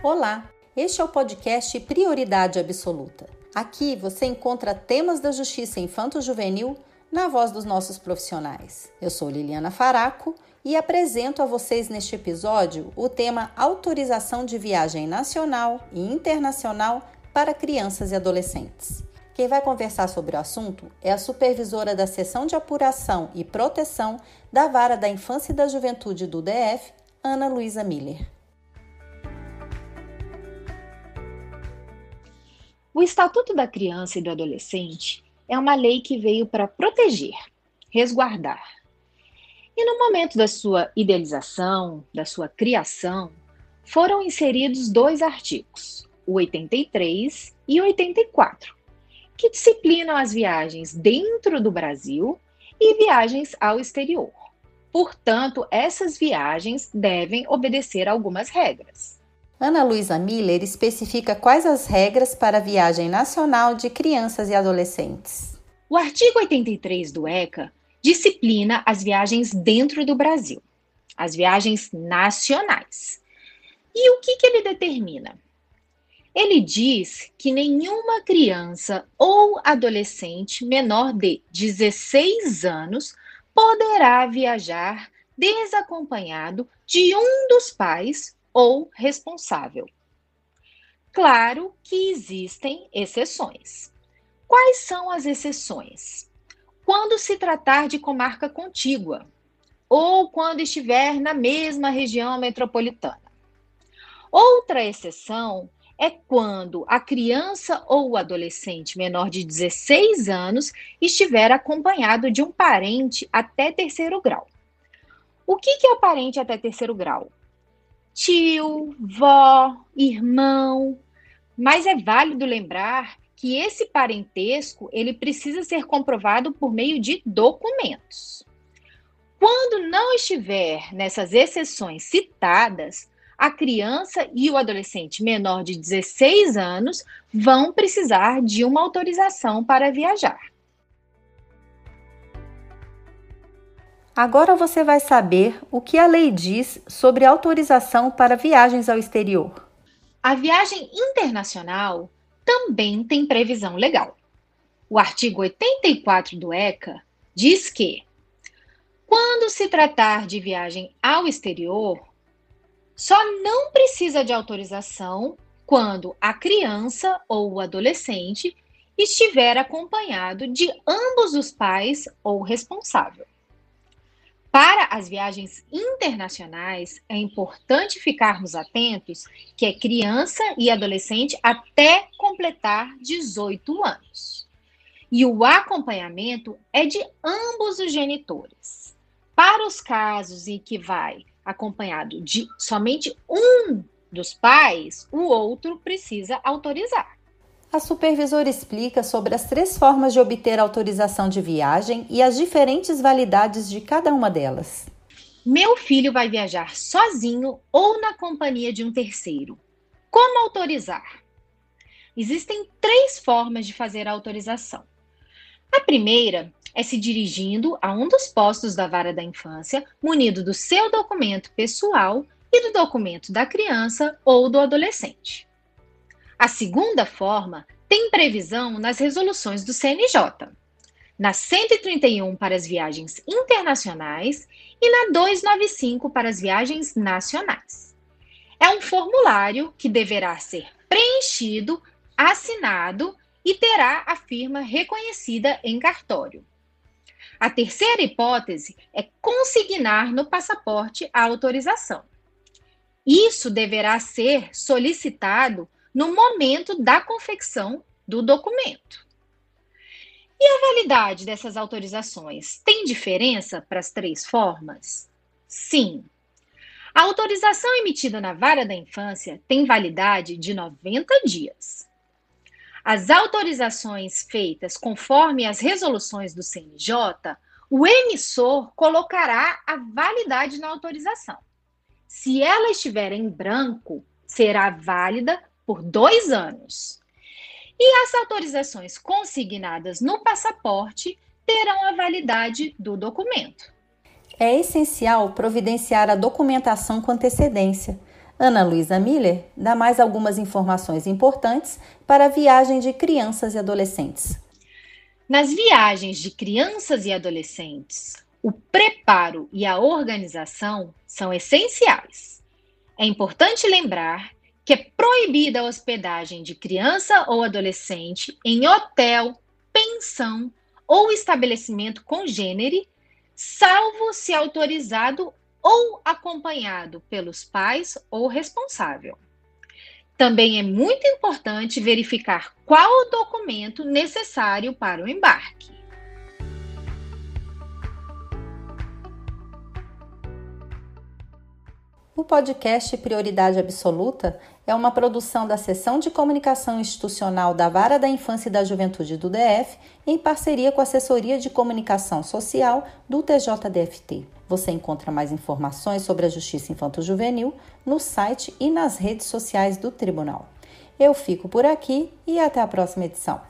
Olá, este é o podcast Prioridade Absoluta. Aqui você encontra temas da justiça infanto-juvenil na voz dos nossos profissionais. Eu sou Liliana Faraco e apresento a vocês neste episódio o tema Autorização de Viagem Nacional e Internacional para Crianças e Adolescentes. Quem vai conversar sobre o assunto é a supervisora da Seção de Apuração e Proteção da Vara da Infância e da Juventude do DF, Ana Luísa Miller. O Estatuto da Criança e do Adolescente é uma lei que veio para proteger, resguardar. E no momento da sua idealização, da sua criação, foram inseridos dois artigos, o 83 e o 84, que disciplinam as viagens dentro do Brasil e viagens ao exterior. Portanto, essas viagens devem obedecer algumas regras. Ana Luísa Miller especifica quais as regras para a viagem nacional de crianças e adolescentes. O artigo 83 do ECA disciplina as viagens dentro do Brasil, as viagens nacionais. E o que, que ele determina? Ele diz que nenhuma criança ou adolescente menor de 16 anos poderá viajar desacompanhado de um dos pais ou responsável. Claro que existem exceções. Quais são as exceções? Quando se tratar de comarca contígua ou quando estiver na mesma região metropolitana. Outra exceção é quando a criança ou o adolescente menor de 16 anos estiver acompanhado de um parente até terceiro grau. O que é o parente até terceiro grau? Tio, vó, irmão. Mas é válido lembrar que esse parentesco ele precisa ser comprovado por meio de documentos. Quando não estiver nessas exceções citadas, a criança e o adolescente menor de 16 anos vão precisar de uma autorização para viajar. Agora você vai saber o que a lei diz sobre autorização para viagens ao exterior. A viagem internacional também tem previsão legal. O artigo 84 do ECA diz que, quando se tratar de viagem ao exterior, só não precisa de autorização quando a criança ou o adolescente estiver acompanhado de ambos os pais ou responsável. Para as viagens internacionais, é importante ficarmos atentos que é criança e adolescente até completar 18 anos. E o acompanhamento é de ambos os genitores. Para os casos em que vai acompanhado de somente um dos pais, o outro precisa autorizar. A supervisora explica sobre as três formas de obter autorização de viagem e as diferentes validades de cada uma delas. Meu filho vai viajar sozinho ou na companhia de um terceiro. Como autorizar? Existem três formas de fazer a autorização. A primeira é se dirigindo a um dos postos da vara da infância, munido do seu documento pessoal e do documento da criança ou do adolescente. A segunda forma tem previsão nas resoluções do CNJ, na 131 para as viagens internacionais e na 295 para as viagens nacionais. É um formulário que deverá ser preenchido, assinado e terá a firma reconhecida em cartório. A terceira hipótese é consignar no passaporte a autorização. Isso deverá ser solicitado no momento da confecção do documento. E a validade dessas autorizações tem diferença para as três formas? Sim. A autorização emitida na vara da infância tem validade de 90 dias. As autorizações feitas conforme as resoluções do CNJ, o emissor colocará a validade na autorização. Se ela estiver em branco, será válida por dois anos. E as autorizações consignadas no passaporte terão a validade do documento. É essencial providenciar a documentação com antecedência, Ana Luísa Miller dá mais algumas informações importantes para a viagem de crianças e adolescentes. Nas viagens de crianças e adolescentes, o preparo e a organização são essenciais. É importante lembrar que é proibida a hospedagem de criança ou adolescente em hotel, pensão ou estabelecimento congênere, salvo se autorizado ou acompanhado pelos pais ou responsável. Também é muito importante verificar qual o documento necessário para o embarque. O podcast Prioridade Absoluta é uma produção da Seção de Comunicação Institucional da Vara da Infância e da Juventude do DF, em parceria com a Assessoria de Comunicação Social do TJDFT. Você encontra mais informações sobre a Justiça Infanto-Juvenil no site e nas redes sociais do Tribunal. Eu fico por aqui e até a próxima edição.